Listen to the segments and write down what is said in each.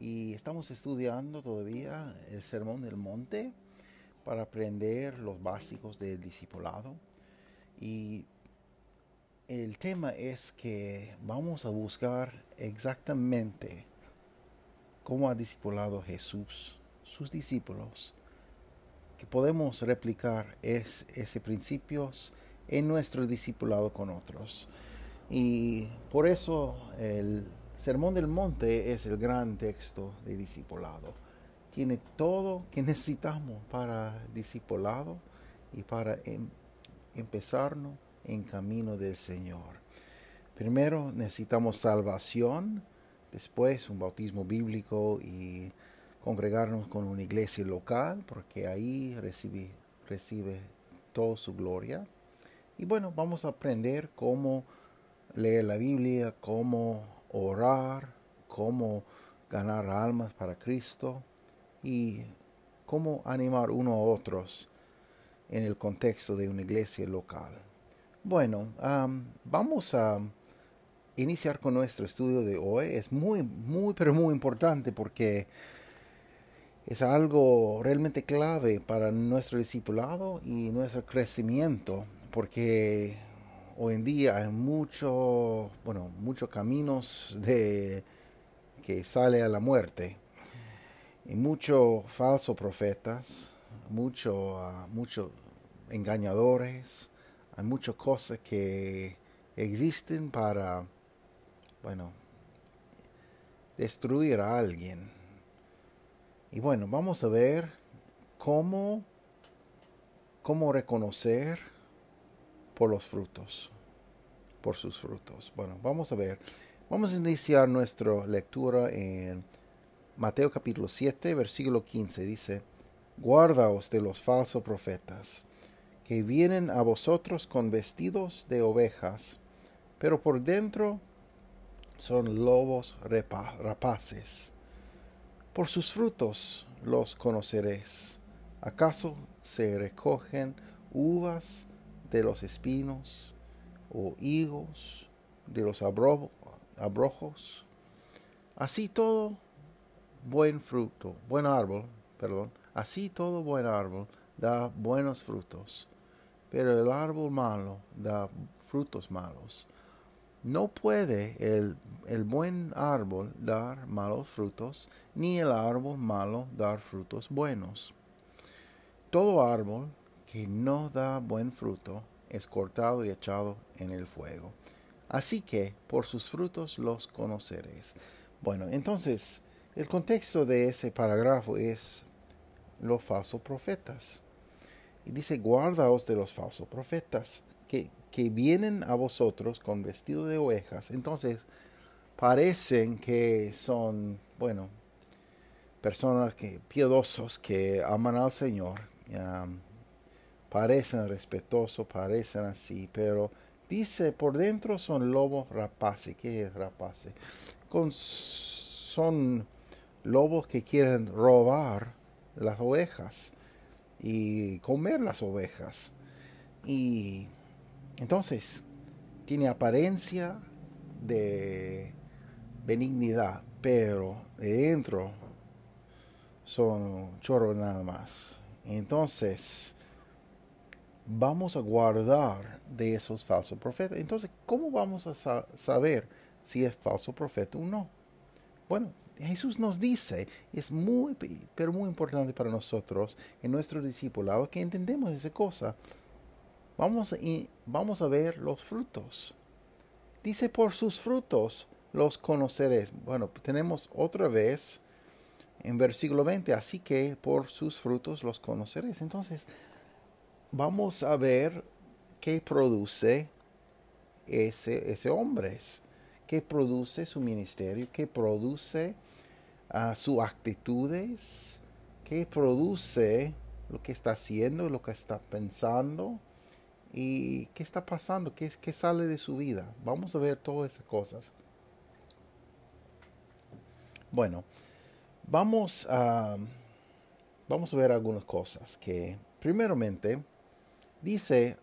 y estamos estudiando todavía el Sermón del Monte para aprender los básicos del discipulado. Y el tema es que vamos a buscar exactamente cómo ha discipulado Jesús sus discípulos, que podemos replicar es, ese principios en nuestro discipulado con otros. Y por eso el Sermón del Monte es el gran texto de discipulado. Tiene todo que necesitamos para discipulado y para em, empezarnos en camino del Señor. Primero necesitamos salvación, después un bautismo bíblico y congregarnos con una iglesia local, porque ahí recibe, recibe toda su gloria. Y bueno, vamos a aprender cómo leer la Biblia, cómo orar, cómo ganar almas para Cristo y cómo animar uno a otros en el contexto de una iglesia local. Bueno, vamos a iniciar con nuestro estudio de hoy. Es muy, muy, pero muy importante porque es algo realmente clave para nuestro discipulado y nuestro crecimiento, porque hoy en día hay mucho, bueno, muchos caminos de que sale a la muerte y muchos falsos profetas, muchos ah, engañadores, hay muchas cosas que existen para, bueno, destruir a alguien. Y bueno, vamos a ver cómo, cómo reconocer por los frutos, por sus frutos. Bueno, vamos a ver. Vamos a iniciar nuestra lectura en Mateo capítulo 7, versículo 15. Dice, Guardaos de los falsos profetas, que vienen a vosotros con vestidos de ovejas, pero por dentro son lobos rapaces. Por sus frutos los conoceréis. ¿Acaso se recogen uvas de los espinos o higos de los abrojos. Así todo buen fruto, buen árbol, perdón, así todo buen árbol da buenos frutos, pero el árbol malo da frutos malos. No puede el, el buen árbol dar malos frutos, ni el árbol malo dar frutos buenos. Todo árbol que no da buen fruto es cortado y echado en el fuego. Así que por sus frutos los conoceréis. Bueno, entonces el contexto de ese parágrafo es los falsos profetas. Y dice, guardaos de los falsos profetas que, que vienen a vosotros con vestido de ovejas. Entonces, parecen que son, bueno, personas que piedosos que aman al Señor parecen respetuosos, parecen así, pero dice por dentro son lobos rapaces. ¿Qué es rapaces? Son lobos que quieren robar las ovejas y comer las ovejas. Y entonces tiene apariencia de benignidad, pero de dentro son chorros nada más. Entonces, vamos a guardar de esos falsos profetas. Entonces, ¿cómo vamos a saber si es falso profeta o no? Bueno, Jesús nos dice, es muy, pero muy importante para nosotros, en nuestro discipulado, que entendemos esa cosa. Vamos, y vamos a ver los frutos. Dice, por sus frutos los conoceréis. Bueno, tenemos otra vez en versículo 20, así que por sus frutos los conoceréis. Entonces, vamos a ver qué produce ese, ese hombre, qué produce su ministerio, qué produce a sus actitudes, qué produce lo que está haciendo, lo que está pensando y qué está pasando, qué, qué sale de su vida. Vamos a ver todas esas cosas. Bueno, vamos a, vamos a ver algunas cosas que, primeramente, dice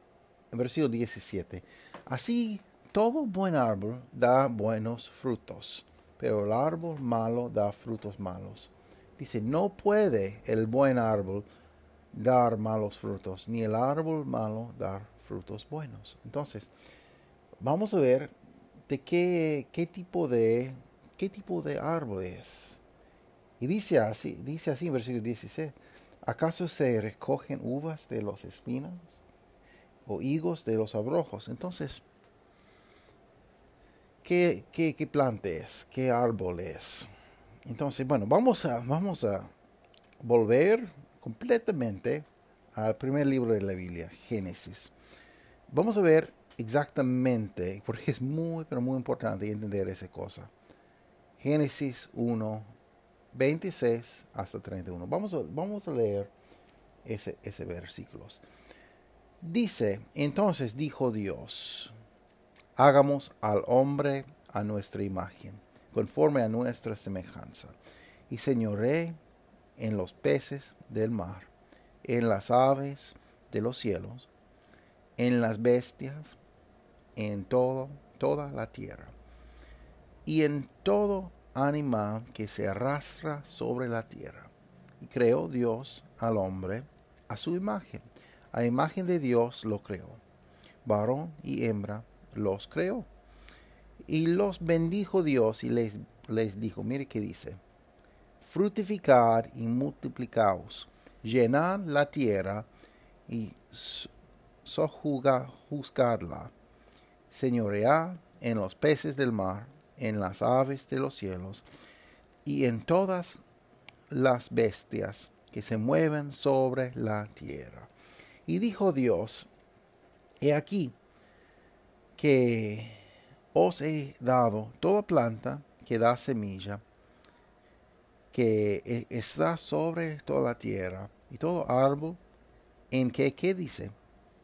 en versículo 17, así todo buen árbol da buenos frutos, pero el árbol malo da frutos malos. Dice, no puede el buen árbol dar malos frutos, ni el árbol malo dar frutos buenos. Entonces, vamos a ver de qué, qué tipo de qué tipo de árbol es. Y dice así, dice así en versículo 16, ¿acaso se recogen uvas de los espinos o higos de los abrojos? Entonces, ¿qué, qué, qué planta es? ¿Qué árbol es? Entonces, bueno, vamos a, vamos a volver completamente al primer libro de la Biblia, Génesis. Vamos a ver exactamente, porque es muy, pero muy importante entender esa cosa. Génesis 1, 26 hasta 31. Vamos a, vamos a leer ese, ese versículos. Dice, entonces dijo Dios, hagamos al hombre a nuestra imagen conforme a nuestra semejanza, y señoré en los peces del mar, en las aves de los cielos, en las bestias, en todo, toda la tierra, y en todo animal que se arrastra sobre la tierra. Y creó Dios al hombre a su imagen. A imagen de Dios lo creó. Varón y hembra los creó. Y los bendijo Dios y les, les dijo, mire qué dice, fructificar y multiplicaos, llenad la tierra y sojuzgadla, señoread en los peces del mar, en las aves de los cielos y en todas las bestias que se mueven sobre la tierra. Y dijo Dios, he aquí que os he dado toda planta que da semilla, que e, está sobre toda la tierra, y todo árbol en que, ¿qué dice?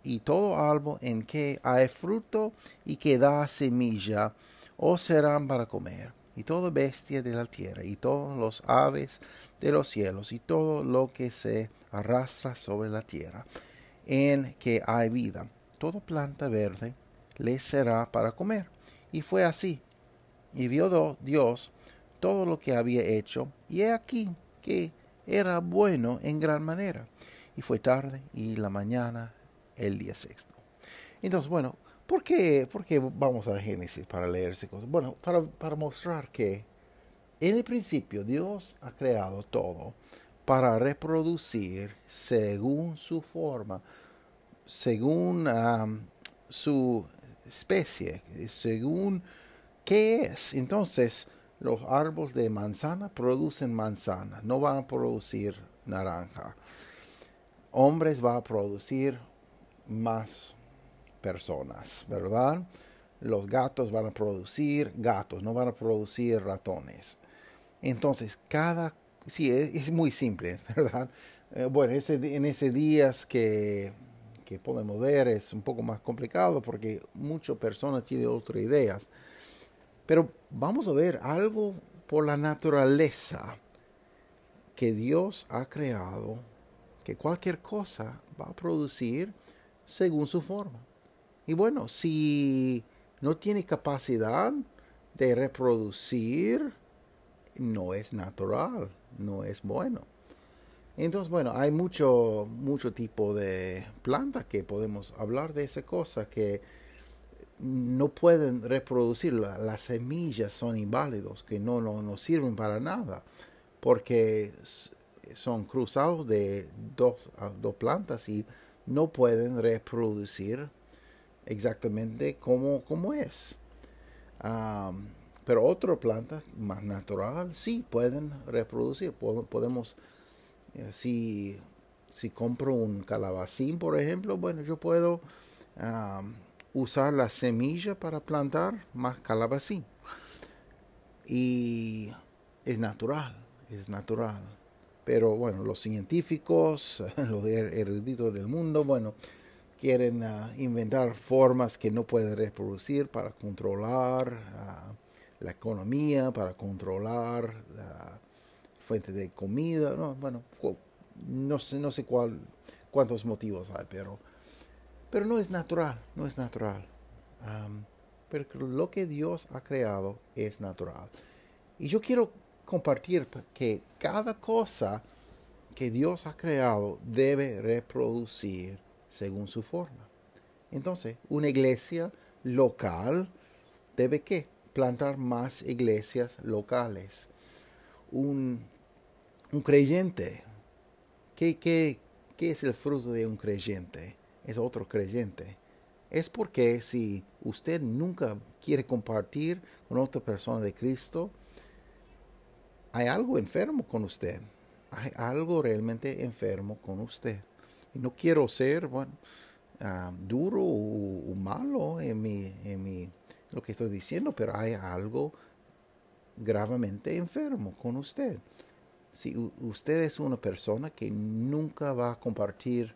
Y todo árbol en que hay fruto y que da semilla, os serán para comer, y toda bestia de la tierra, y todos los aves de los cielos, y todo lo que se arrastra sobre la tierra, en que hay vida, toda planta verde les será para comer y fue así. Y vio Dios todo lo que había hecho, y he aquí que era bueno en gran manera. Y fue tarde y la mañana el día sexto. Entonces, bueno, ¿por qué, por qué vamos a Génesis para leerse cosas? Bueno, para, para mostrar que en el principio Dios ha creado todo para reproducir según su forma, según su especie, según qué es. Entonces, los árboles de manzana producen manzana, no van a producir naranja. Hombres va a producir más personas, ¿verdad? Los gatos van a producir gatos, no van a producir ratones. Entonces, cada... Sí, es, muy simple, ¿verdad? Eh, bueno, en ese días que que podemos ver es un poco más complicado porque muchas personas tienen otras ideas. Pero vamos a ver algo por la naturaleza que Dios ha creado, que cualquier cosa va a producir según su forma. Y bueno, si no tiene capacidad de reproducir, no es natural, no es bueno. Entonces, bueno, hay mucho, mucho tipo de plantas que podemos hablar de esa cosa que no pueden reproducir. Las semillas son inválidos, que no, no, sirven para nada, porque son cruzados de dos, dos plantas y no pueden reproducir exactamente como es. Pero otras plantas más natural sí pueden reproducir. Podemos eh, si, si compro un calabacín, por ejemplo, bueno, yo puedo usar la semilla para plantar más calabacín. Y es natural. es natural. Pero bueno, los científicos, los er-, eruditos del mundo, bueno, quieren ah, inventar formas que no pueden reproducir para controlar ah, la economía, para controlar la fuente de comida. No, bueno, no sé, no sé cuál, cuántos motivos hay, pero, pero no es natural, no es natural. pero lo que Dios ha creado es natural. Y yo quiero compartir que cada cosa que Dios ha creado debe reproducir según su forma. Entonces, una iglesia local debe que plantar más iglesias locales. Un, un creyente, ¿qué, qué, qué es el fruto de un creyente? Es otro creyente. Es porque si usted nunca quiere compartir con otra persona de Cristo, hay algo enfermo con usted. Hay algo realmente enfermo con usted. Y no quiero ser, bueno, ah, duro o, malo en mi, en mi, lo que estoy diciendo, pero hay algo gravemente enfermo con usted. Si usted es una persona que nunca va a compartir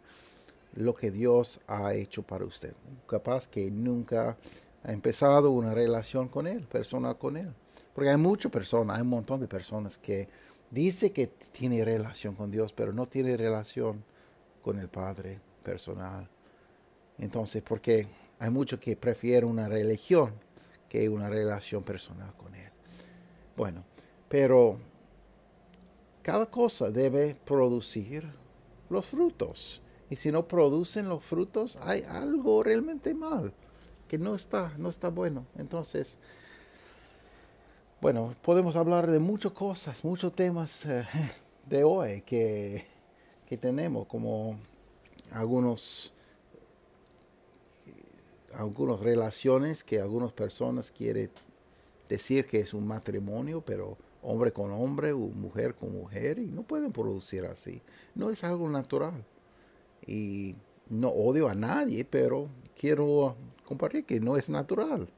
lo que Dios ha hecho para usted, capaz que nunca ha empezado una relación con Él, personal con Él. Porque hay muchas personas, hay un montón de personas que dice que tiene relación con Dios, pero no tiene relación con el Padre personal. Entonces, porque hay muchos que prefieren una religión que una relación personal con Él. Bueno, pero cada cosa debe producir los frutos. Y si no producen los frutos, hay algo realmente mal, que no está, no está bueno. Entonces, bueno, podemos hablar de muchas cosas, muchos temas eh, de hoy que, tenemos, como algunos algunas relaciones que algunas personas quieren decir que es un matrimonio, pero hombre con hombre o mujer con mujer, y no pueden producir así. No es algo natural. Y no odio a nadie, pero quiero compartir que no es natural.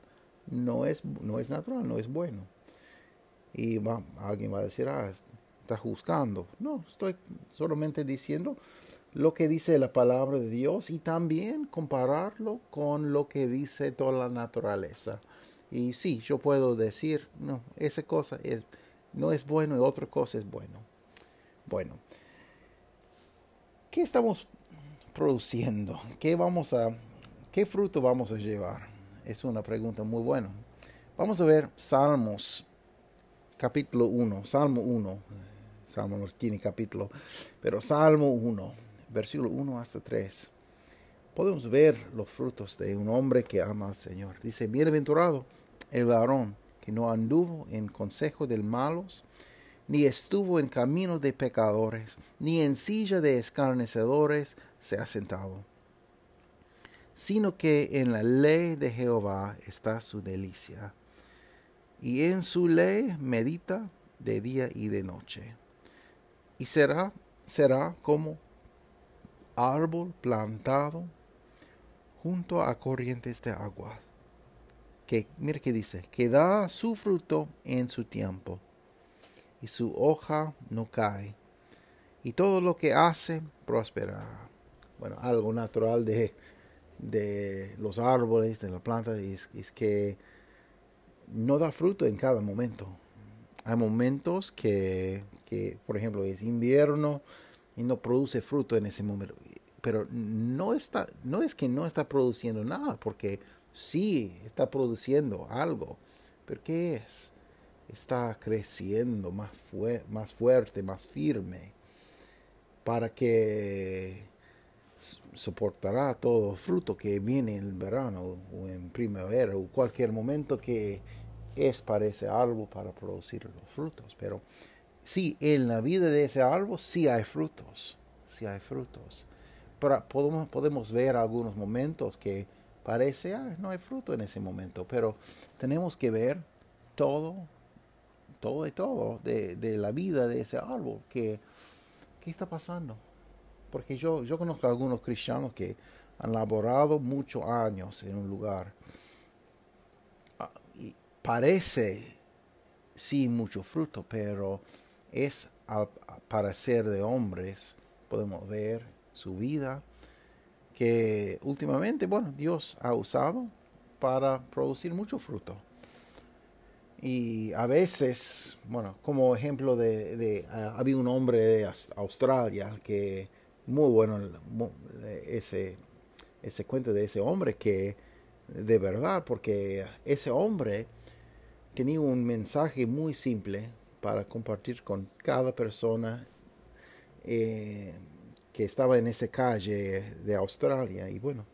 No es, no es natural, no es bueno y va, alguien va a decir, ah, está juzgando. No, estoy solamente diciendo lo que dice la palabra de Dios y también compararlo con lo que dice toda la naturaleza. Y sí, yo puedo decir, no, esa cosa es, no es bueno y otra cosa es bueno. Bueno, ¿qué estamos produciendo? ¿Qué vamos a, qué fruto vamos a llevar? Es una pregunta muy buena. Vamos a ver Salmos capítulo 1, Salmo 1, Salmo tiene capítulo, pero Salmo 1, versículo 1 hasta 3. Podemos ver los frutos de un hombre que ama al Señor. Dice, bienaventurado el varón que no anduvo en consejo del malos, ni estuvo en camino de pecadores, ni en silla de escarnecedores se ha sentado, sino que en la ley de Jehová está su delicia y en su ley medita de día y de noche. Y será, será como árbol plantado junto a corrientes de agua. Que, mire que dice, que da su fruto en su tiempo, y su hoja no cae, y todo lo que hace prosperará. Bueno, algo natural de, de los árboles, de la planta, es que no da fruto en cada momento. Hay momentos que, por ejemplo, es invierno y no produce fruto en ese momento. Pero no, está, no es que no está produciendo nada, porque sí está produciendo algo. ¿Pero qué es? Está creciendo más, más fuerte, más firme, para que soportará todo fruto que viene en verano o en primavera o cualquier momento que es para ese árbol para producir los frutos. Pero sí, en la vida de ese árbol sí hay frutos, sí hay frutos. Pero podemos, podemos ver algunos momentos que parece, ah, no hay fruto en ese momento, pero tenemos que ver todo, todo y todo de, de la vida de ese árbol, que, ¿qué está pasando? Porque yo, yo conozco a algunos cristianos que han laborado muchos años en un lugar. Ah, y parece, sí, mucho fruto, pero es parecer de hombres. Podemos ver su vida, que últimamente, bueno, Dios ha usado para producir mucho fruto. Y a veces, bueno, como ejemplo de, había un hombre de Australia que muy bueno ese, ese cuento de ese hombre que de verdad, porque ese hombre tenía un mensaje muy simple para compartir con cada persona eh, que estaba en esa calle de Australia. Y bueno,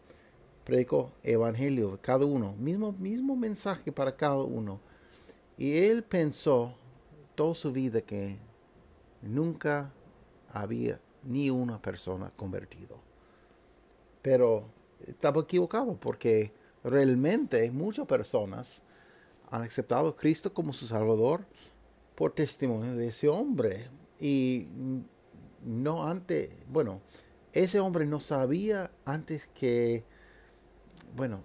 predicó evangelio, cada uno, mismo, mismo mensaje para cada uno. Y él pensó toda su vida que nunca había ni una persona convertido. Pero estaba equivocado porque realmente muchas personas han aceptado a Cristo como su Salvador por testimonio de ese hombre. Y no antes, bueno, ese hombre no sabía antes que, bueno,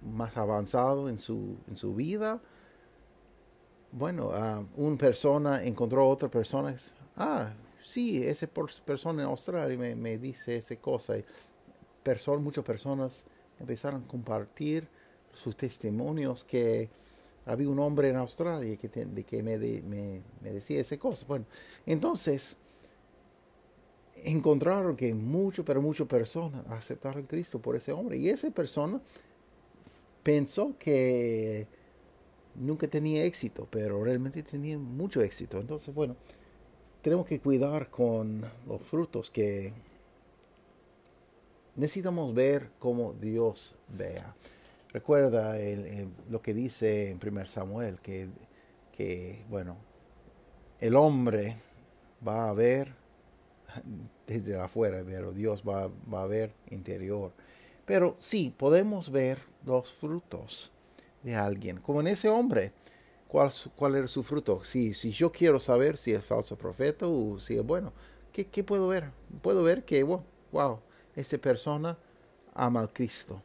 más avanzado en su, en su vida, bueno, una persona encontró a otra persona, ah, sí, esa persona en Australia me, me dice esa cosa. Muchas personas empezaron a compartir sus testimonios que había un hombre en Australia que, que me, decía esa cosa. Bueno, entonces encontraron que muchas, pero muchas personas aceptaron Cristo por ese hombre. Y esa persona pensó que nunca tenía éxito, pero realmente tenía mucho éxito. Entonces, bueno, tenemos que cuidar con los frutos que necesitamos ver como Dios vea. Recuerda lo que dice en 1 Samuel, que, que, bueno, el hombre va a ver desde afuera, pero Dios va, va a ver interior. Pero sí, podemos ver los frutos de alguien, como en ese hombre. ¿Cuál, cuál era su fruto? Si, si yo quiero saber si es falso profeta o si es bueno, ¿qué, qué puedo ver? Puedo ver que, wow, wow, esa persona ama a Cristo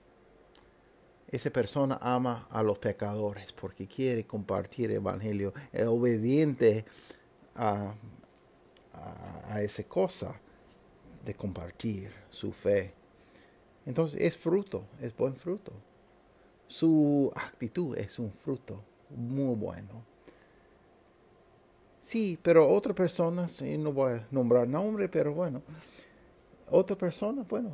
esa persona ama a los pecadores porque quiere compartir el Evangelio, es obediente a, a, esa cosa de compartir su fe. Entonces es fruto, es buen fruto. Su actitud es un fruto muy bueno. Sí, pero otra persona, no voy a nombrar nombre, pero bueno, otra persona, bueno,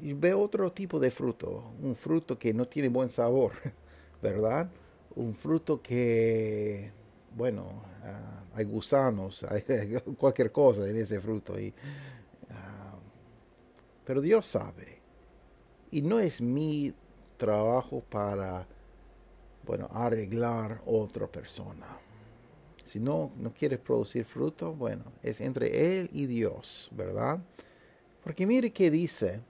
y ve otro tipo de fruto, un fruto que no tiene buen sabor, ¿verdad? Un fruto que, bueno, ah, hay gusanos, hay cualquier cosa en ese fruto. Y, ah, pero Dios sabe. Y no es mi trabajo para, bueno, arreglar otra persona. Si no, no quiere producir fruto, bueno, es entre Él y Dios, ¿verdad? Porque mire qué dice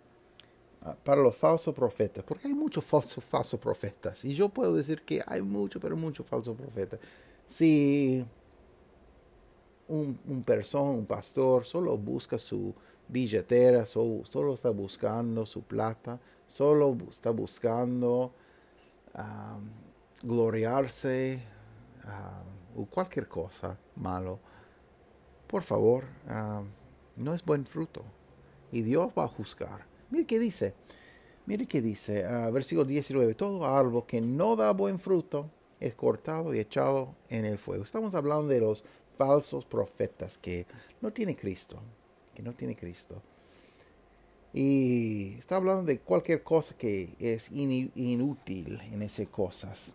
para los falsos profetas, porque hay muchos falsos, falsos profetas, y yo puedo decir que hay muchos, pero muchos falsos profetas. Si un, un persona, un pastor, solo busca su billetera, solo, solo está buscando su plata, solo está buscando gloriarse o cualquier cosa malo, por favor, no es buen fruto. Y Dios va a juzgar. Mire qué dice. Mire qué dice. Uh, versículo 19. Todo árbol que no da buen fruto es cortado y echado en el fuego. Estamos hablando de los falsos profetas que no tiene Cristo. Que no tiene Cristo. Y está hablando de cualquier cosa que es inútil en esas cosas.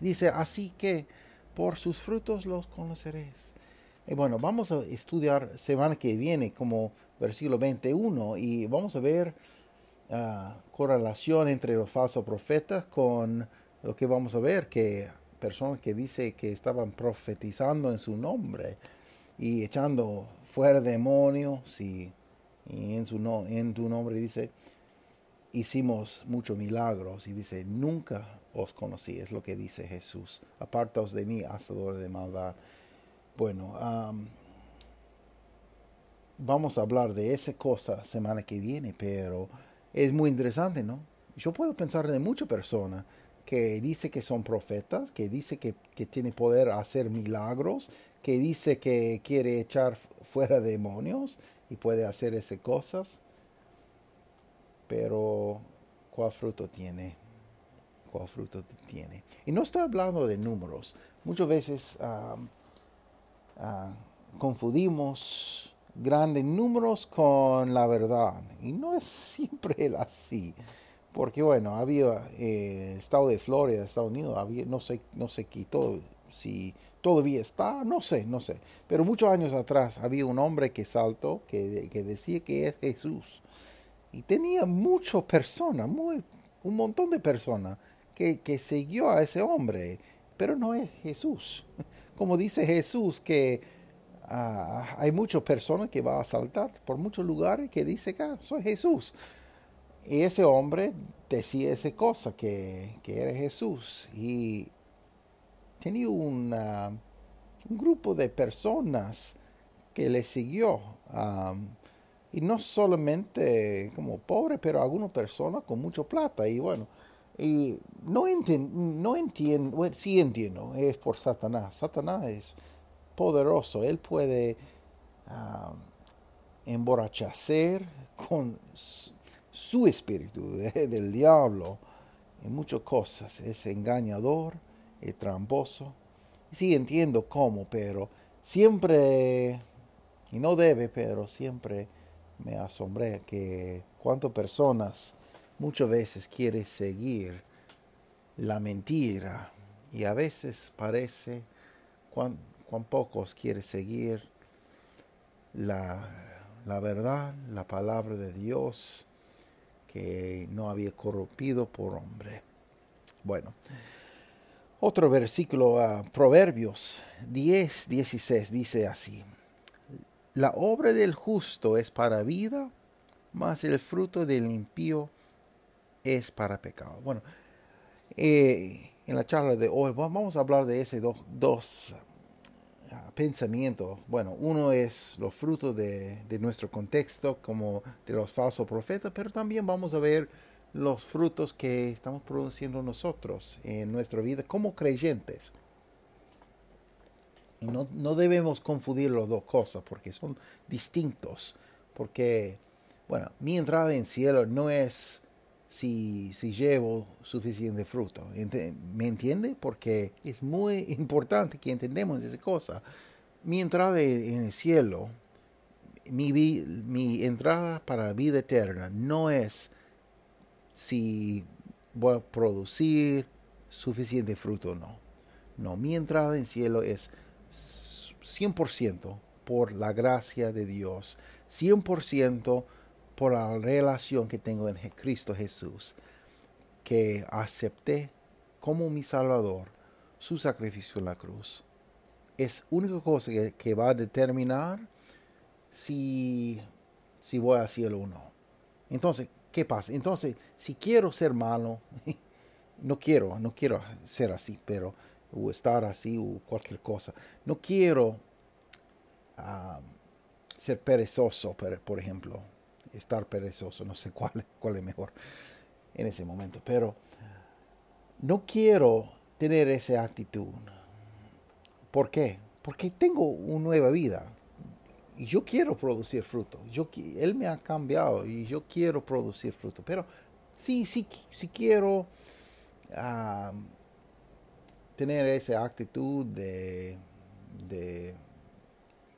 Dice, así que por sus frutos los conoceréis. Y bueno, vamos a estudiar semana que viene como versículo 21 y vamos a ver uh, correlación entre los falsos profetas con lo que vamos a ver que personas que dice que estaban profetizando en su nombre y echando fuera demonios y, en, su en tu nombre dice hicimos muchos milagros y dice nunca os conocí es lo que dice Jesús apartaos de mí hacedor de maldad bueno, vamos a hablar de esa cosa semana que viene, pero es muy interesante, ¿no? Yo puedo pensar de muchas personas que dice que son profetas, que dice que, que tiene poder hacer milagros, que dice que quiere echar fuera demonios y puede hacer esas cosas. Pero, ¿cuál fruto tiene? ¿Cuál fruto tiene? Y no estoy hablando de números. Muchas veces ah, confundimos grandes números con la verdad. Y no es siempre así. Porque bueno, había eh, estado de Florida, Estados Unidos, había, no sé, no se quitó si todavía está, no sé, no sé. Pero muchos años atrás había un hombre que saltó, que, que decía que es Jesús. Y tenía muchas personas, un montón de personas que, que siguió a ese hombre, pero no es Jesús. Como dice Jesús que ah, hay muchas personas que van a saltar por muchos lugares que dice que soy Jesús. Y ese hombre decía esa cosa, que, que era Jesús. Y tenía un grupo de personas que le siguió. y no solamente como pobre, pero algunas personas con mucha plata. Y bueno, y no, no entiendo, sí entiendo, es por Satanás. Satanás es poderoso, él puede emborrachacer con su espíritu del diablo en muchas cosas. Es engañador, es tramposo. Sí entiendo cómo, pero siempre, y no debe, pero siempre me asombré que cuántas personas muchas veces quieren seguir la mentira y a veces parece cuán, cuán pocos quieren seguir la, la verdad, la palabra de Dios que no había corrompido por hombre. Bueno, otro versículo, a Proverbios 10, 16, dice así, la obra del justo es para vida, mas el fruto del impío es para pecado. Bueno, eh, en la charla de hoy vamos a hablar de ese dos, dos pensamiento. Bueno, uno es los frutos de, nuestro contexto, como de los falsos profetas, pero también vamos a ver los frutos que estamos produciendo nosotros en nuestra vida como creyentes. Y no, no debemos confundir las dos cosas porque son distintos. Porque, bueno, mi entrada en cielo no es si, si llevo suficiente fruto. ¿Me entiende? Porque es muy importante que entendamos esa cosa. Mi entrada en el cielo, mi, mi entrada para la vida eterna no es si voy a producir suficiente fruto o no. No, mi entrada en el cielo es 100% por la gracia de Dios, 100% por la relación que tengo en Cristo Jesús, que acepté como mi Salvador su sacrificio en la cruz. Es única cosa que, va a determinar si, si voy a cielo o no. Entonces, ¿qué pasa? Entonces, si quiero ser malo, no quiero, no quiero ser así, pero o estar así o cualquier cosa. No quiero ah, ser perezoso, por ejemplo estar perezoso, no sé cuál, cuál es mejor en ese momento, pero no quiero tener esa actitud. ¿Por qué? Porque tengo una nueva vida y yo quiero producir fruto. Yo, él me ha cambiado y yo quiero producir fruto, pero sí, sí, sí quiero ah, tener esa actitud de, de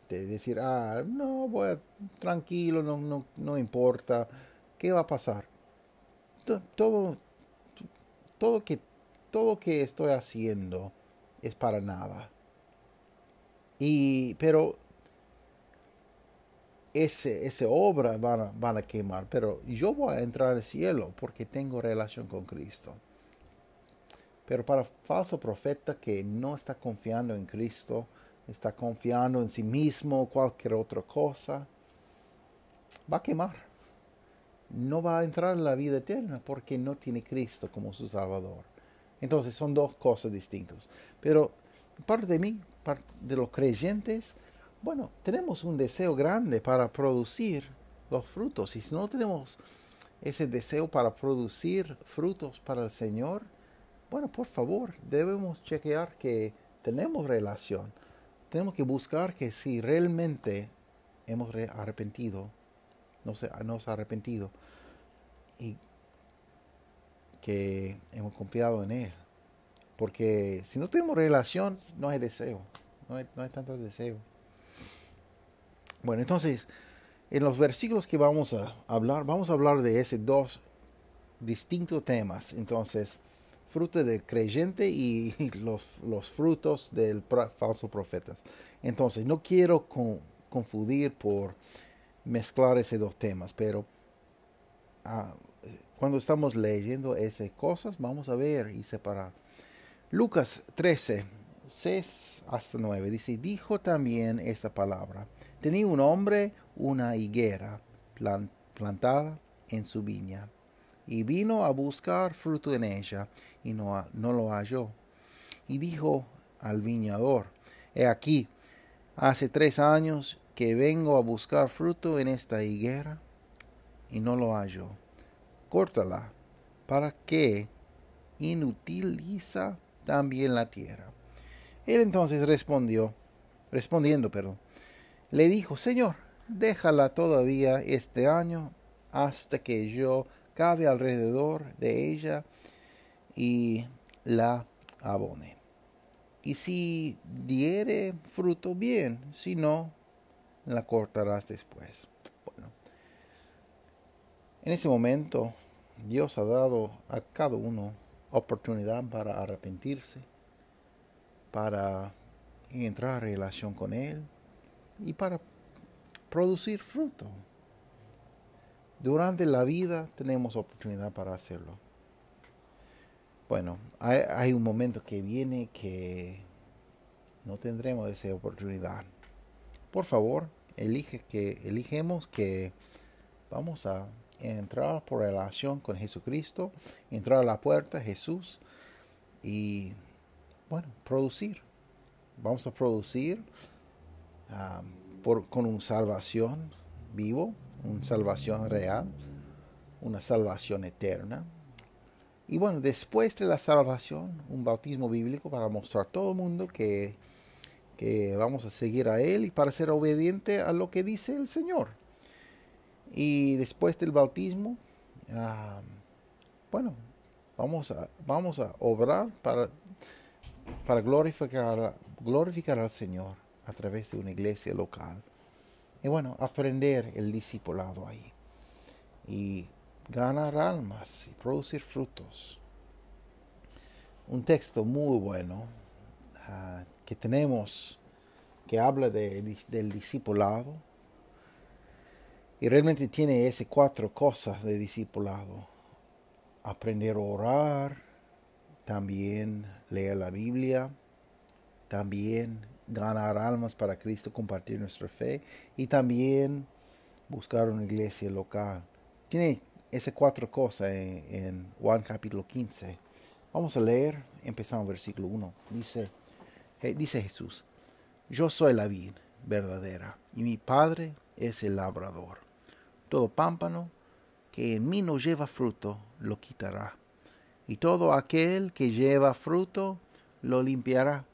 de decir, ah, no, voy a, tranquilo, no, no, no importa, ¿qué va a pasar? Todo, todo que, todo que estoy haciendo es para nada. Y, pero ese, ese obra van a, van a quemar, pero yo voy a entrar al cielo porque tengo relación con Cristo. Pero para falso profeta que no está confiando en Cristo, está confiando en sí mismo, cualquier otra cosa, va a quemar. No va a entrar en la vida eterna porque no tiene Cristo como su Salvador. Entonces son dos cosas distintas. Pero parte de mí, parte de los creyentes, bueno, tenemos un deseo grande para producir los frutos. Y si no tenemos ese deseo para producir frutos para el Señor, bueno, por favor, debemos chequear que tenemos relación. Tenemos que buscar que si realmente hemos arrepentido, nos, nos arrepentido y que hemos confiado en Él. Porque si no tenemos relación, no hay deseo. No hay, no hay tanto deseo. Bueno, entonces, en los versículos que vamos a hablar, vamos a hablar de esos dos distintos temas. Entonces, fruto del creyente y los, los frutos del falso profeta. Entonces, no quiero confundir por mezclar esos dos temas, pero ah, cuando estamos leyendo esas cosas, vamos a ver y separar. Lucas 13, 6 hasta 9 dice, dijo también esta palabra, tenía un hombre una higuera plantada en su viña, y vino a buscar fruto en ella, y no, no lo halló. Y dijo al viñador, he aquí, hace tres años que vengo a buscar fruto en esta higuera, y no lo hallo. Córtala, para que inutiliza también la tierra. Él entonces respondió, respondiendo, perdón, le dijo, Señor, déjala todavía este año hasta que yo cabe alrededor de ella y la abone. Y si diere fruto, bien, si no, la cortarás después. Bueno, en ese momento Dios ha dado a cada uno oportunidad para arrepentirse, para entrar en relación con Él y para producir fruto. Durante la vida tenemos oportunidad para hacerlo. Bueno, hay, un momento que viene que no tendremos esa oportunidad. Por favor, elige que eligemos que vamos a entrar por relación con Jesucristo, entrar a la puerta Jesús y bueno, producir. Vamos a producir ah, con una salvación vivo, una salvación real, una salvación eterna. Y bueno, después de la salvación, un bautismo bíblico para mostrar a todo el mundo que, que vamos a seguir a Él y para ser obediente a lo que dice el Señor. Y después del bautismo, ah, bueno, vamos a, vamos a obrar para, para glorificar, glorificar al Señor a través de una iglesia local. Y bueno, aprender el discipulado ahí. Y ganar almas y producir frutos. Un texto muy bueno ah, que tenemos que habla de, del discipulado. Y realmente tiene esas cuatro cosas de discipulado. Aprender a orar, también leer la Biblia, también ganar almas para Cristo, compartir nuestra fe y también buscar una iglesia local. Tiene esas cuatro cosas en, Juan capítulo 15. Vamos a leer, empezamos versículo 1. Dice, dice Jesús, yo soy la vid verdadera y mi Padre es el labrador. Todo pámpano que en mí no lleva fruto, lo quitará. Y todo aquel que lleva fruto, lo limpiará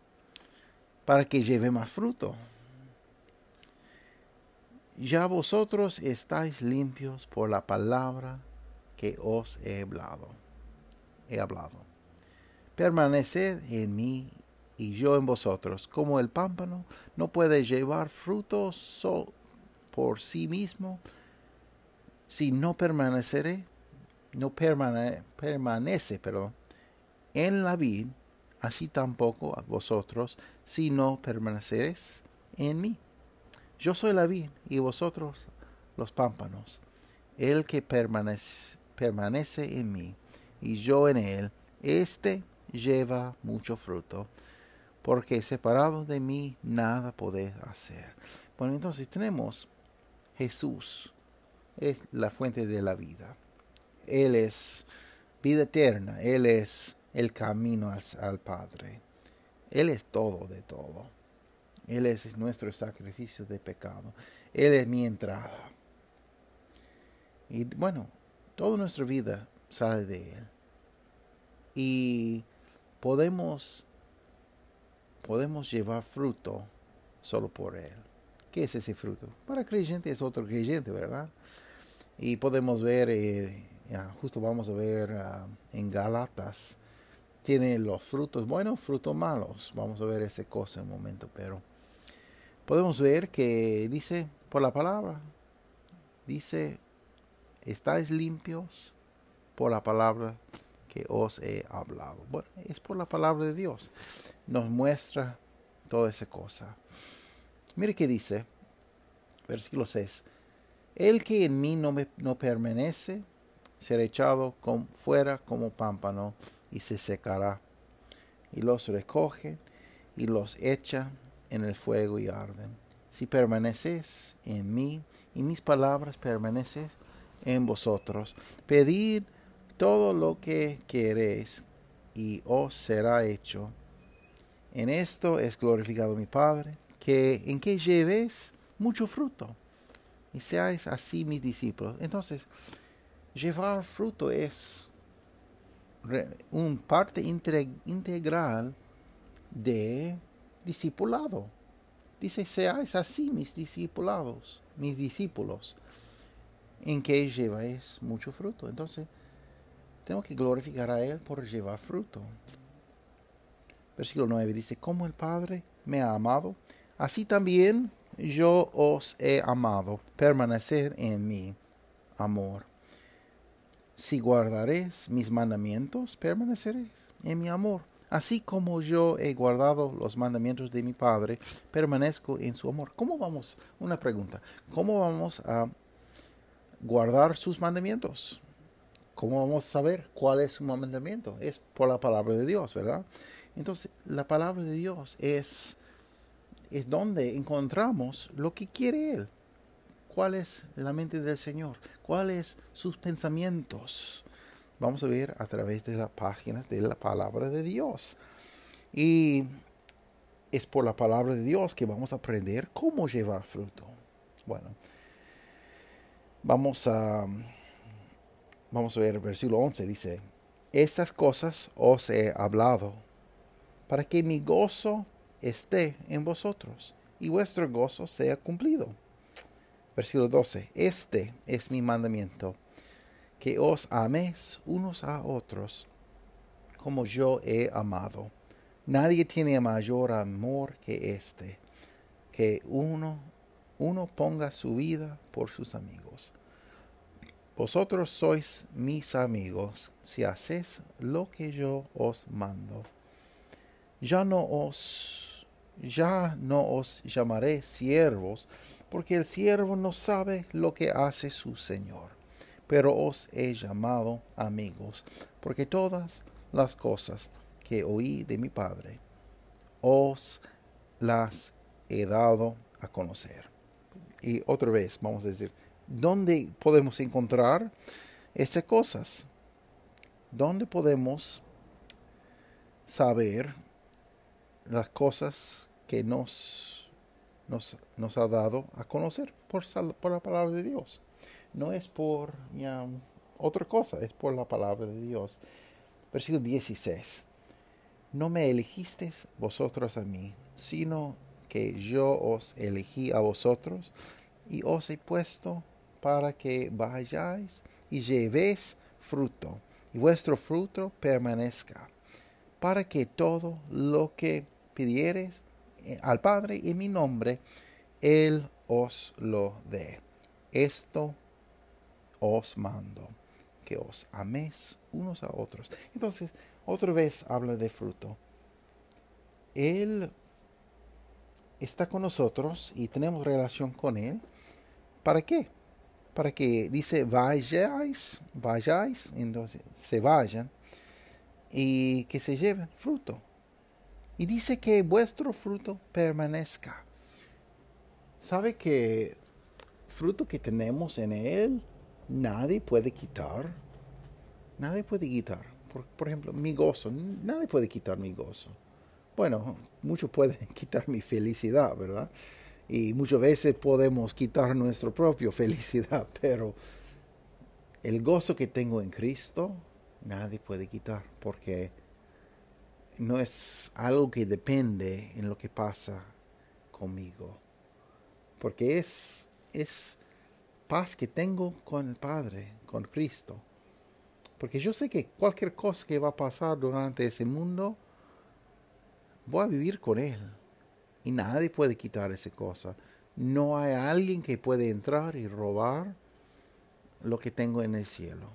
para que lleve más fruto. Ya vosotros estáis limpios por la palabra que os he hablado. He hablado. Permaneced en mí y yo en vosotros, como el pámpano no puede llevar fruto por sí mismo, si no permaneceré, no permanece, pero en la vid, así tampoco vosotros, si no permaneceréis en mí. Yo soy la vid y vosotros los pámpanos. El que permanece, permanece en mí y yo en él, éste lleva mucho fruto, porque separado de mí nada podéis hacer. Bueno, entonces tenemos Jesús, es la fuente de la vida. Él es vida eterna, Él es el camino al, Padre. Él es todo de todo. Él es nuestro sacrificio de pecado. Él es mi entrada. Y bueno, toda nuestra vida sale de Él. Y podemos, podemos llevar fruto solo por Él. ¿Qué es ese fruto? Para creyente es otro creyente, ¿verdad? Y podemos ver, eh, justo vamos a ver ah, en Galatas, tiene los frutos buenos, frutos malos. Vamos a ver esa cosa en un momento, pero podemos ver que dice por la palabra, dice, estáis limpios por la palabra que os he hablado. Bueno, es por la palabra de Dios. Nos muestra toda esa cosa. Mire qué dice, versículo 6. El que en mí no, me, no permanece será echado fuera como pámpano y se secará. Y los recoge y los echa en el fuego y arden. Si permaneces en mí y mis palabras permanecen en vosotros, pedid todo lo que queréis y os será hecho. En esto es glorificado mi Padre, que en que llevéis mucho fruto y seáis así mis discípulos. Entonces, llevar fruto es un parte integral de discipulado. Dice, seáis así mis discipulados, mis discípulos, en que lleváis mucho fruto. Entonces, tengo que glorificar a Él por llevar fruto. Versículo 9 dice, como el Padre me ha amado, así también yo os he amado. Permanecer en mi amor. Si guardaréis mis mandamientos, permaneceréis en mi amor. Así como yo he guardado los mandamientos de mi Padre, permanezco en su amor. ¿Cómo vamos? Una pregunta. ¿Cómo vamos a guardar sus mandamientos? ¿Cómo vamos a saber cuál es su mandamiento? Es por la palabra de Dios, ¿verdad? Entonces, la palabra de Dios es, es donde encontramos lo que quiere Él cuál es la mente del Señor, cuáles sus pensamientos. Vamos a ver a través de las páginas de la palabra de Dios. Y es por la palabra de Dios que vamos a aprender cómo llevar fruto. Bueno, vamos a, vamos a ver el versículo 11. Dice, estas cosas os he hablado para que mi gozo esté en vosotros y vuestro gozo sea cumplido. Versículo 12. Este es mi mandamiento, que os améis unos a otros como yo he amado. Nadie tiene mayor amor que este, que uno, uno ponga su vida por sus amigos. Vosotros sois mis amigos si hacéis lo que yo os mando. Ya no os, ya no os llamaré siervos, porque el siervo no sabe lo que hace su Señor. Pero os he llamado amigos, porque todas las cosas que oí de mi Padre os las he dado a conocer. Y otra vez, vamos a decir, ¿dónde podemos encontrar esas cosas? ¿Dónde podemos saber las cosas que nos nos, nos ha dado a conocer por, por, la palabra de Dios. No es por otra cosa, es por la palabra de Dios. Versículo 16. No me elegisteis vosotros a mí, sino que yo os elegí a vosotros y os he puesto para que vayáis y llevéis fruto, y vuestro fruto permanezca, para que todo lo que pidiereis eh, al Padre en mi nombre, Él os lo dé. Esto os mando, que os améis unos a otros. Entonces, otra vez habla de fruto. Él está con nosotros y tenemos relación con Él. ¿Para qué? Para que dice vayáis, vayáis, entonces se vayan y que se lleven fruto. Y dice que vuestro fruto permanezca. ¿Sabe que fruto que tenemos en Él nadie puede quitar? Nadie puede quitar. Por, ejemplo, mi gozo. Nadie puede quitar mi gozo. Bueno, muchos pueden quitar mi felicidad, ¿verdad? Y muchas veces podemos quitar nuestra propia felicidad, pero el gozo que tengo en Cristo, nadie puede quitar, porque no es algo que depende en lo que pasa conmigo. Porque es, es paz que tengo con el Padre, con Cristo. Porque yo sé que cualquier cosa que va a pasar durante ese mundo, voy a vivir con Él. Y nadie puede quitar esa cosa. No hay alguien que puede entrar y robar lo que tengo en el cielo.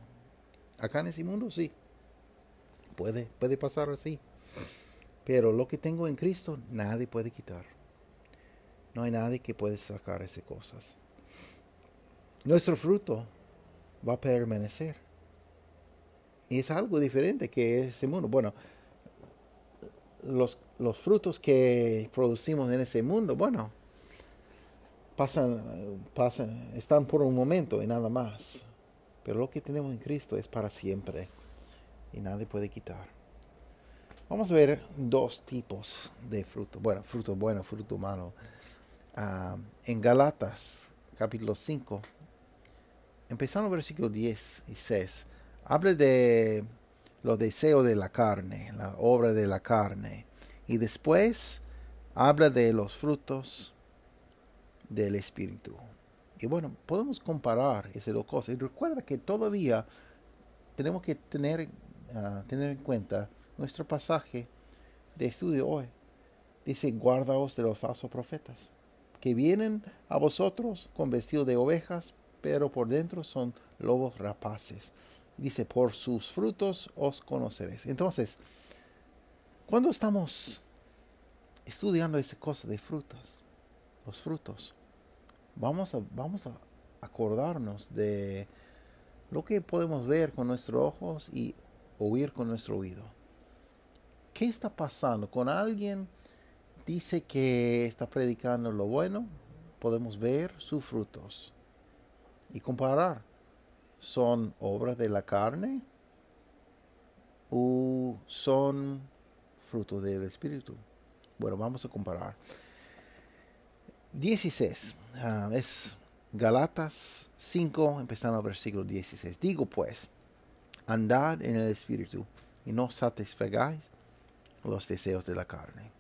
Acá en ese mundo sí. Puede, puede pasar así. Pero lo que tengo en Cristo, nadie puede quitar. No hay nadie que puede sacar esas cosas. Nuestro fruto va a permanecer. Y es algo diferente que ese mundo. Bueno, los, los frutos que producimos en ese mundo, bueno, pasan, pasan, están por un momento y nada más. Pero lo que tenemos en Cristo es para siempre y nadie puede quitar. Vamos a ver dos tipos de fruto. Bueno, fruto bueno, fruto malo. Ah, en Galatas, capítulo 5, empezando versículo 10 y 6, habla de los deseos de la carne, la obra de la carne. Y después habla de los frutos del Espíritu. Y bueno, podemos comparar esas dos cosas. Y recuerda que todavía tenemos que tener, ah, tener en cuenta nuestro pasaje de estudio hoy. Dice, guardaos de los falsos profetas que vienen a vosotros con vestido de ovejas, pero por dentro son lobos rapaces. Dice, por sus frutos os conoceréis. Entonces, cuando estamos estudiando esa cosa de frutos, los frutos, vamos a, vamos a acordarnos de lo que podemos ver con nuestros ojos y oír con nuestro oído. ¿Qué está pasando con alguien? dice que está predicando lo bueno, podemos ver sus frutos y comparar. ¿Son obras de la carne o son frutos del Espíritu? Bueno, vamos a comparar. 16. Ah, es Galatas 5, empezando al versículo 16. Digo pues, andad en el Espíritu y no satisfagáis los deseos de la carne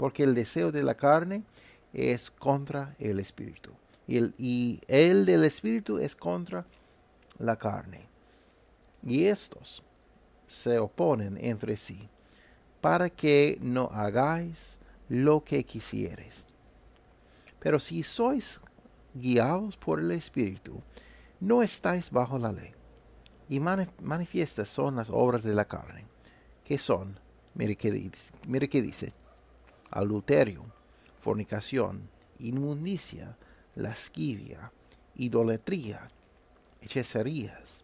porque el deseo de la carne es contra el espíritu y el, del espíritu es contra la carne. Y estos se oponen entre sí para que no hagáis lo que quisieres. Pero si sois guiados por el Espíritu, no estáis bajo la ley. Y manifiestas son las obras de la carne, que son, mire que dice, mire que dice adulterio, fornicación, inmundicia, lascivia, idolatría, hechicerías,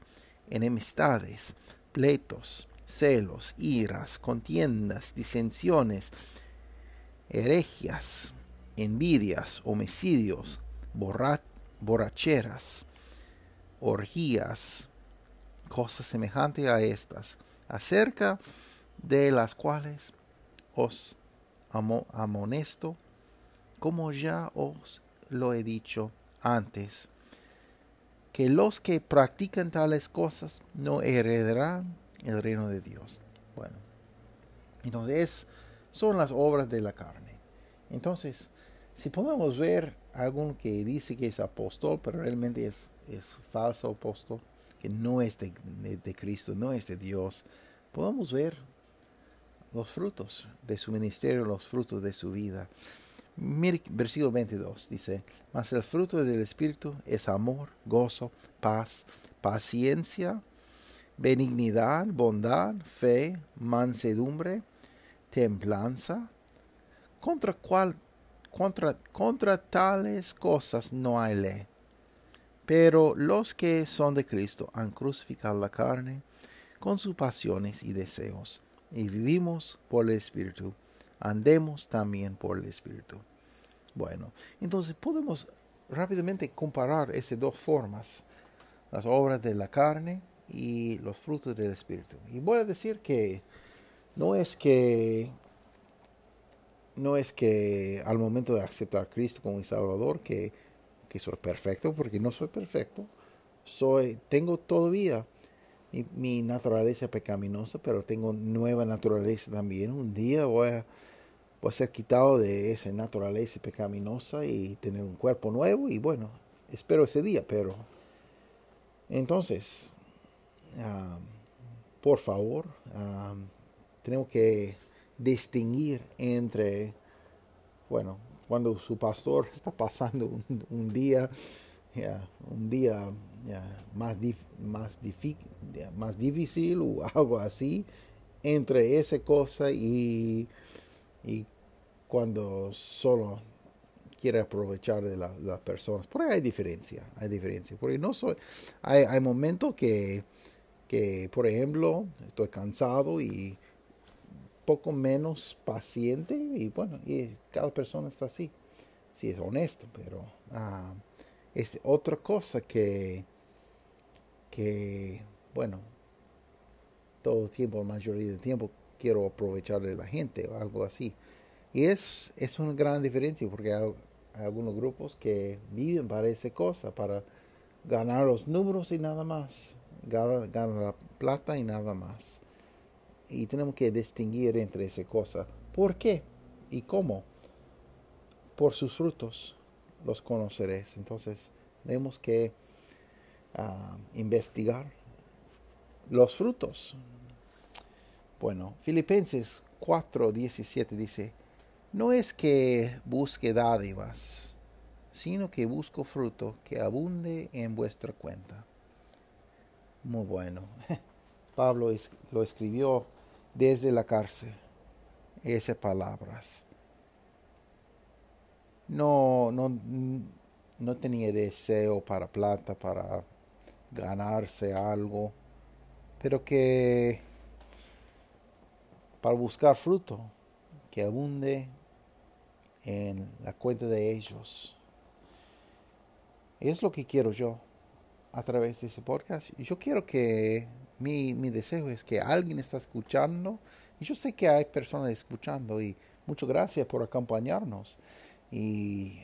enemistades, pleitos, celos, iras, contiendas, disensiones, herejías, envidias, homicidios, borracheras, orgías, cosas semejantes a estas, acerca de las cuales os amonesto, como ya os lo he dicho antes, que los que practican tales cosas no heredarán el reino de Dios. Bueno, entonces son las obras de la carne. Entonces, si podemos ver algún que dice que es apóstol, pero realmente es, es falso apóstol, que no es de, de Cristo, no es de Dios, podemos ver los frutos de su ministerio, los frutos de su vida. Versículo 22 dice, mas el fruto del Espíritu es amor, gozo, paz, paciencia, benignidad, bondad, fe, mansedumbre, templanza, contra, cual, contra, contra tales cosas no hay ley. Pero los que son de Cristo han crucificado la carne con sus pasiones y deseos y vivimos por el Espíritu, andemos también por el Espíritu. Bueno, entonces podemos rápidamente comparar esas dos formas, las obras de la carne y los frutos del Espíritu. Y voy a decir que no es que no es que al momento de aceptar a Cristo como mi Salvador que, que soy perfecto, porque no soy perfecto. Soy, tengo todavía mi, naturaleza pecaminosa, pero tengo nueva naturaleza también. Un día voy a, voy a ser quitado de esa naturaleza pecaminosa y tener un cuerpo nuevo y bueno, espero ese día, pero entonces, por favor, tenemos que distinguir entre, bueno, cuando su pastor está pasando un, día, un día más, más, más difícil o algo así, entre esa cosa y, y cuando solo quiere aprovechar de las personas. Por ahí hay diferencia, hay diferencia. Porque no soy, hay, hay momentos que, que, por ejemplo, estoy cansado y poco menos paciente y bueno, y cada persona está así, si es honesto, pero ah, es otra cosa que, que, bueno, todo tiempo, la mayoría del tiempo, quiero aprovechar de la gente o algo así. Y es, es una gran diferencia porque hay, algunos grupos que viven para esa cosa, para ganar los números y nada más, ganar, ganar la plata y nada más. Y tenemos que distinguir entre esa cosa. ¿Por qué? ¿Y cómo? Por sus frutos los conoceréis. Entonces, tenemos que investigar los frutos. Bueno, Filipenses 4, 17 dice, no es que busque dádivas, sino que busco fruto que abunde en vuestra cuenta. Muy bueno. Pablo lo escribió desde la cárcel, esas palabras. No, no, no tenía deseo para plata, para ganarse algo, pero que para buscar fruto que abunde en la cuenta de ellos. Es lo que quiero yo a través de ese podcast. Yo quiero que mi, deseo es que alguien está escuchando. Y yo sé que hay personas escuchando y muchas gracias por acompañarnos. Y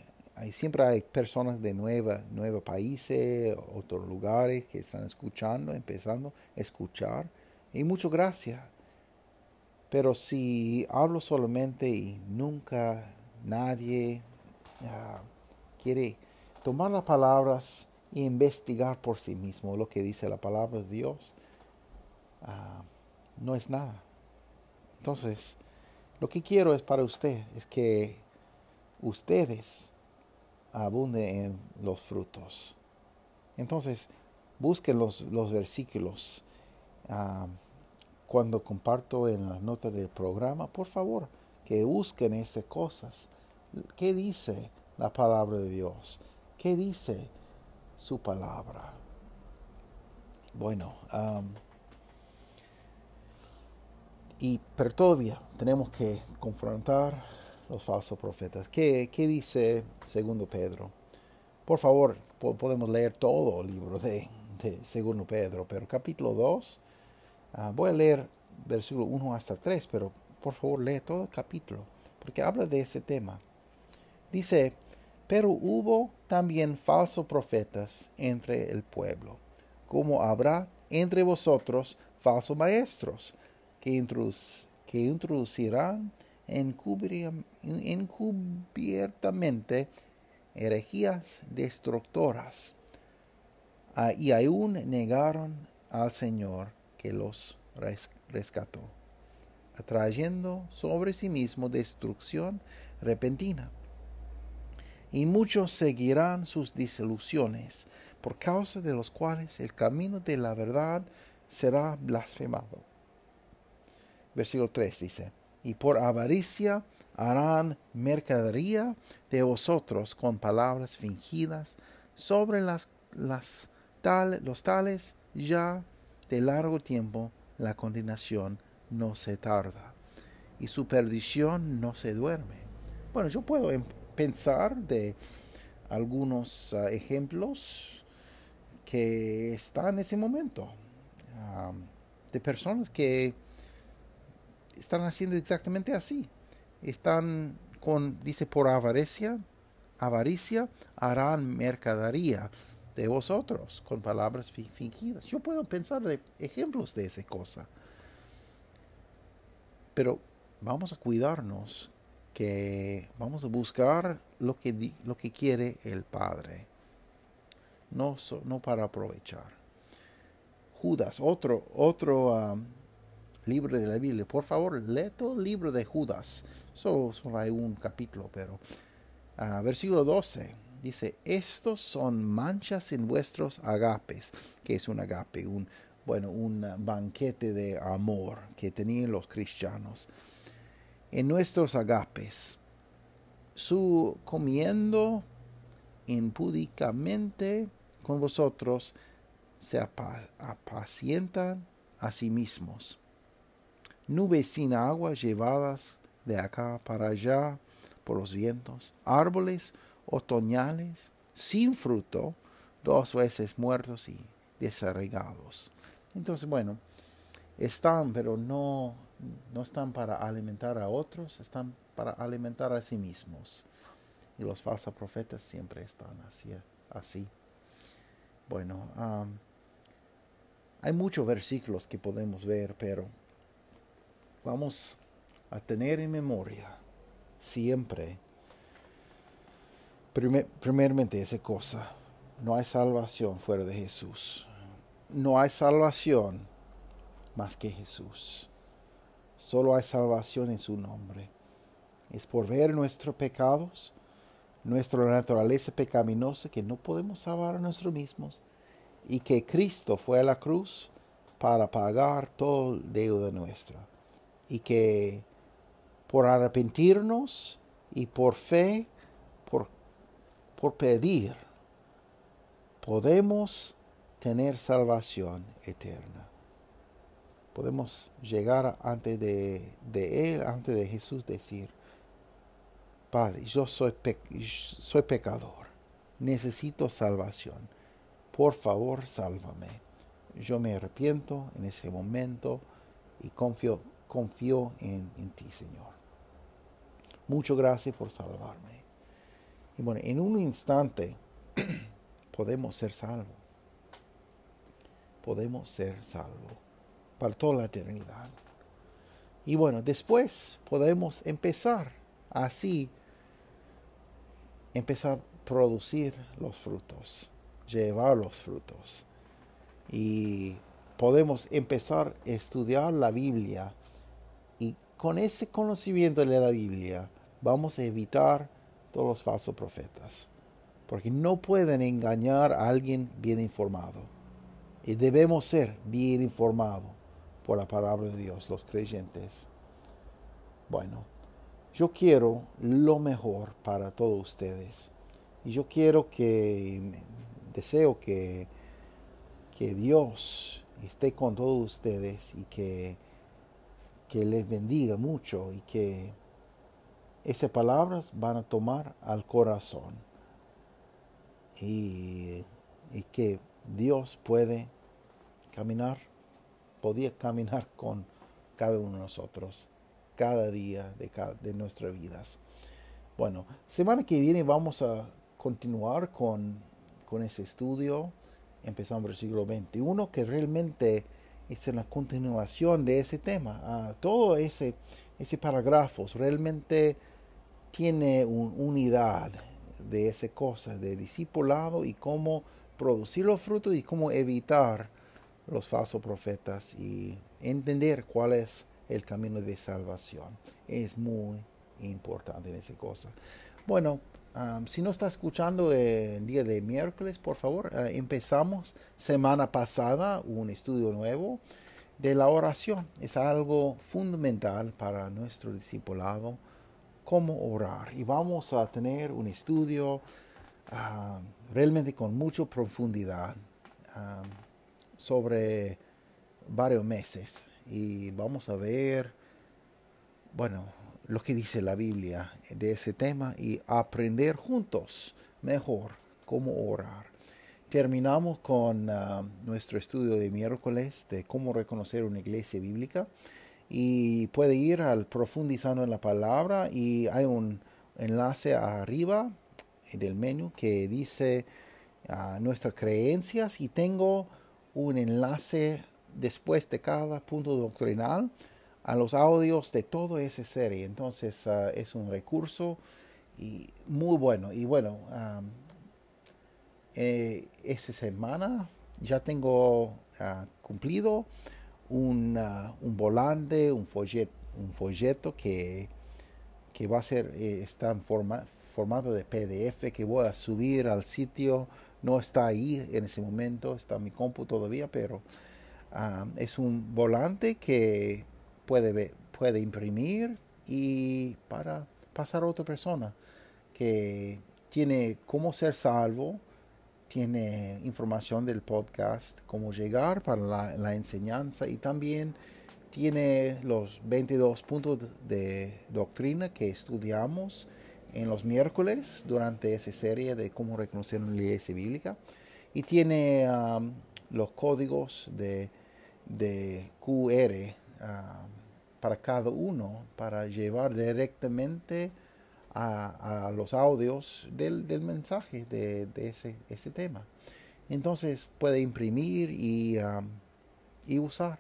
siempre hay personas de nueva, nuevos países, otros lugares que están escuchando, empezando a escuchar. Y muchas gracias. Pero si hablo solamente y nunca nadie ah, quiere tomar las palabras e investigar por sí mismo lo que dice la palabra de Dios, Ah, no es nada. Entonces, lo que quiero es para usted, es que ustedes abunden en los frutos. Entonces, busquen los, los versículos. Ah, cuando comparto en las notas del programa, por favor, que busquen estas cosas. ¿Qué dice la palabra de Dios? ¿Qué dice su palabra? Bueno, y, pero todavía tenemos que confrontar los falsos profetas. ¿Qué, dice segundo Pedro? Por favor, podemos leer todo el libro de, segundo Pedro, pero capítulo 2, ah, voy a leer versículo 1 hasta 3, pero por favor lee todo el capítulo, porque habla de ese tema. Dice, pero hubo también falsos profetas entre el pueblo, como habrá entre vosotros falsos maestros que, que introducirán encubiertamente herejías destructoras ah, y aún negaron al Señor que los rescató, atrayendo sobre sí mismo destrucción repentina. Y muchos seguirán sus disoluciones, por causa de los cuales el camino de la verdad será blasfemado versículo 3 dice, y por avaricia harán mercadería de vosotros con palabras fingidas sobre las, las los tales ya de largo tiempo la condenación no se tarda y su perdición no se duerme. Bueno, yo puedo em, pensar de algunos ah, ejemplos que están en ese momento, ah, de personas que están haciendo exactamente así. Están con, dice, por avaricia, avaricia harán mercadería de vosotros con palabras fingidas. Yo puedo pensar de ejemplos de esa cosa. Pero vamos a cuidarnos que vamos a buscar lo que, lo que quiere el Padre, no, no para aprovechar. Judas, otro, otro um, libro de la Biblia. Por favor, lee todo el libro de Judas. Solo, hay un capítulo, pero uh, versículo 12 dice, estos son manchas en vuestros agapes. que es un agape? Un, bueno, un banquete de amor que tenían los cristianos. En nuestros agapes, su comiendo impúdicamente con vosotros, se apacientan a sí mismos. Nubes sin agua llevadas de acá para allá por los vientos, árboles otoñales sin fruto, dos veces muertos y desarraigados. Entonces, bueno, están, pero no, no están para alimentar a otros, están para alimentar a sí mismos. Y los falsos profetas siempre están así. así. Bueno, hay muchos versículos que podemos ver, pero vamos a tener en memoria siempre, primeramente esa cosa, no hay salvación fuera de Jesús. No hay salvación más que Jesús. Solo hay salvación en su nombre. Es por ver nuestros pecados, nuestra naturaleza pecaminosa, que no podemos salvar a nosotros mismos y que Cristo fue a la cruz para pagar todo el deuda nuestra y que por arrepentirnos y por fe, por, por pedir, podemos tener salvación eterna. Podemos llegar antes de, de Él, antes de Jesús, decir, Padre, yo soy, soy pecador, necesito salvación por favor, sálvame. Yo me arrepiento en ese momento y confío, confío en, ti, Señor. Muchas gracias por salvarme. Y bueno, en un instante podemos ser salvos. Podemos ser salvos para toda la eternidad. Y bueno, después podemos empezar así, empezar a producir los frutos llevar los frutos. Y podemos empezar a estudiar la Biblia con ese conocimiento de la Biblia vamos a evitar todos los falsos profetas. Porque no pueden engañar a alguien bien informado. Y debemos ser bien informados por la palabra de Dios, los creyentes. Bueno, yo quiero lo mejor para todos ustedes. Y yo quiero que deseo que, que Dios esté con todos ustedes y que, que les bendiga mucho y que esas palabras van a tomar al corazón y, y que Dios puede caminar, podía caminar con cada uno de nosotros, cada día de, cada, de nuestras vidas. Bueno, semana que viene vamos a continuar con con ese estudio, empezamos el siglo XXI, que realmente es la continuación de ese tema. Ah, todo ese, ese parágrafo realmente tiene una unidad de esa cosa, de discipulado y cómo producir los frutos y cómo evitar los falsos profetas y entender cuál es el camino de salvación. Es muy importante en esa cosa. Bueno, si no está escuchando el día de miércoles, por favor, eh, empezamos semana pasada un estudio nuevo de la oración. Es algo fundamental para nuestro discipulado, cómo orar. Y vamos a tener un estudio realmente con mucha profundidad sobre varios meses. Y vamos a ver, bueno, lo que dice la Biblia de ese tema y aprender juntos mejor cómo orar. Terminamos con ah, nuestro estudio de miércoles de cómo reconocer una iglesia bíblica y puede ir al profundizando en la palabra y hay un enlace arriba del menú que dice a nuestras creencias y tengo un enlace después de cada punto doctrinal a los audios de toda esa serie. Entonces ah, es un recurso y muy bueno. Y bueno, eh, esta semana ya tengo ah, cumplido un, un, volante, un folleto, un folleto que, que va a ser, eh, está en forma, formato de PDF que voy a subir al sitio. No está ahí en ese momento, está en mi compu todavía, pero es un volante que puede, puede imprimir y para pasar a otra persona que tiene cómo ser salvo, tiene información del podcast, cómo llegar para la, enseñanza y también tiene los 22 puntos de doctrina que estudiamos en los miércoles durante esa serie de cómo reconocer una iglesia bíblica y tiene los códigos de de QR ah, para cada uno, para llevar directamente a, los audios del, mensaje de, ese, tema. Entonces puede imprimir y, ah, y, usar.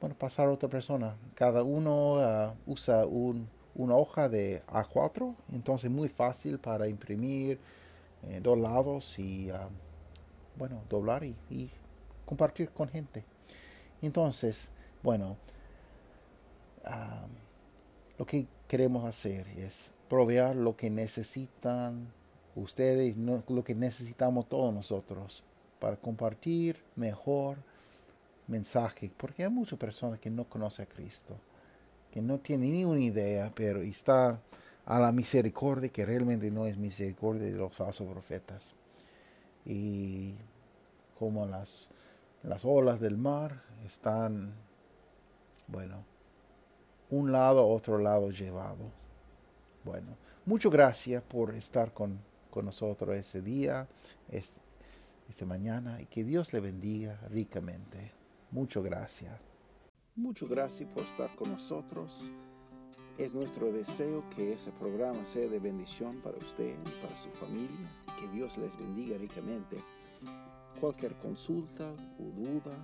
Bueno, pasar a otra persona. Cada uno ah, usa una hoja de A4, entonces muy fácil para imprimir eh, dos lados y, bueno, doblar y compartir con gente. Entonces, bueno, lo que queremos hacer es proveer lo que necesitan ustedes, lo que necesitamos todos nosotros para compartir mejor mensaje, porque hay muchas personas que no conocen a Cristo, que no tienen ni una idea, pero está a la misericordia que realmente no es misericordia de los falsos profetas. Y como las las olas del mar están, bueno, un lado, otro lado llevado. Bueno, muchas gracias por estar con, nosotros este día, este, mañana, y que Dios le bendiga ricamente. Muchas gracias. Muchas gracias por estar con nosotros. Es nuestro deseo que ese programa sea de bendición para usted para su familia. Que Dios les bendiga ricamente. Cualquier consulta o duda,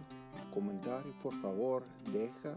comentario, por favor, deja